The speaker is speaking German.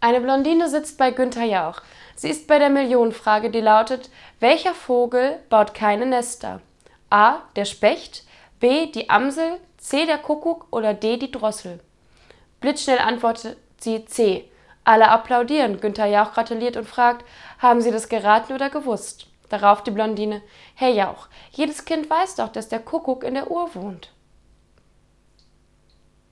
Eine Blondine sitzt bei Günther Jauch. Sie ist bei der Millionenfrage, die lautet: Welcher Vogel baut keine Nester? A. Der Specht, B. Die Amsel, C. Der Kuckuck oder D. Die Drossel? Blitzschnell antwortet sie C. Alle applaudieren. Günther Jauch gratuliert und fragt: Haben Sie das geraten oder gewusst? Darauf die Blondine: Herr Jauch, jedes Kind weiß doch, dass der Kuckuck in der Uhr wohnt.